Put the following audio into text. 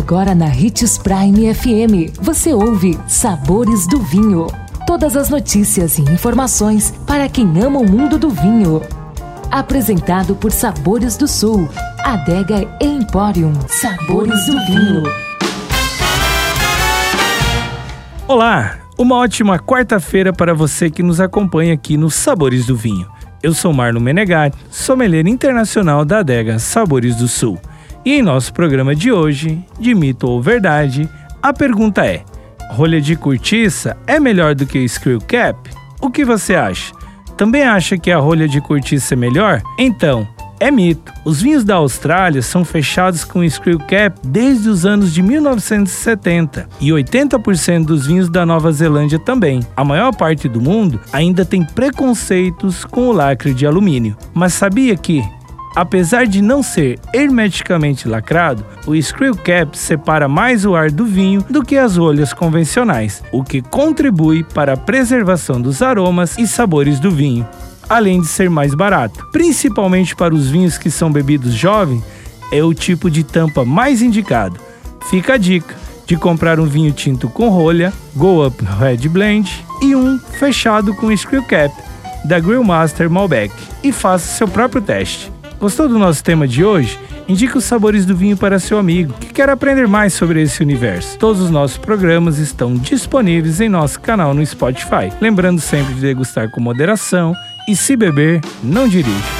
Agora na Ritz Prime FM, você ouve Sabores do Vinho. Todas as notícias e informações para quem ama o mundo do vinho. Apresentado por Sabores do Sul, Adega Emporium. Sabores do Vinho. Olá, uma ótima quarta-feira para você que nos acompanha aqui no Sabores do Vinho. Eu sou Marlon Menegatti, sommelier internacional da adega Sabores do Sul. E em nosso programa de hoje, de mito ou verdade, a pergunta é: rolha de cortiça é melhor do que screw cap? O que você acha? Também acha que a rolha de cortiça é melhor? Então, é mito. Os vinhos da Austrália são fechados com screw cap desde os anos de 1970 e 80% dos vinhos da Nova Zelândia também. A maior parte do mundo ainda tem preconceitos com o lacre de alumínio. Mas sabia que Apesar de não ser hermeticamente lacrado, o screw cap separa mais o ar do vinho do que as rolhas convencionais, o que contribui para a preservação dos aromas e sabores do vinho, além de ser mais barato. Principalmente para os vinhos que são bebidos jovens, é o tipo de tampa mais indicado. Fica a dica de comprar um vinho tinto com rolha, Go Up Red Blend e um fechado com screw cap da Grillmaster Malbec e faça seu próprio teste. Gostou do nosso tema de hoje? Indique os sabores do vinho para seu amigo que quer aprender mais sobre esse universo. Todos os nossos programas estão disponíveis em nosso canal no Spotify. Lembrando sempre de degustar com moderação e se beber, não dirija.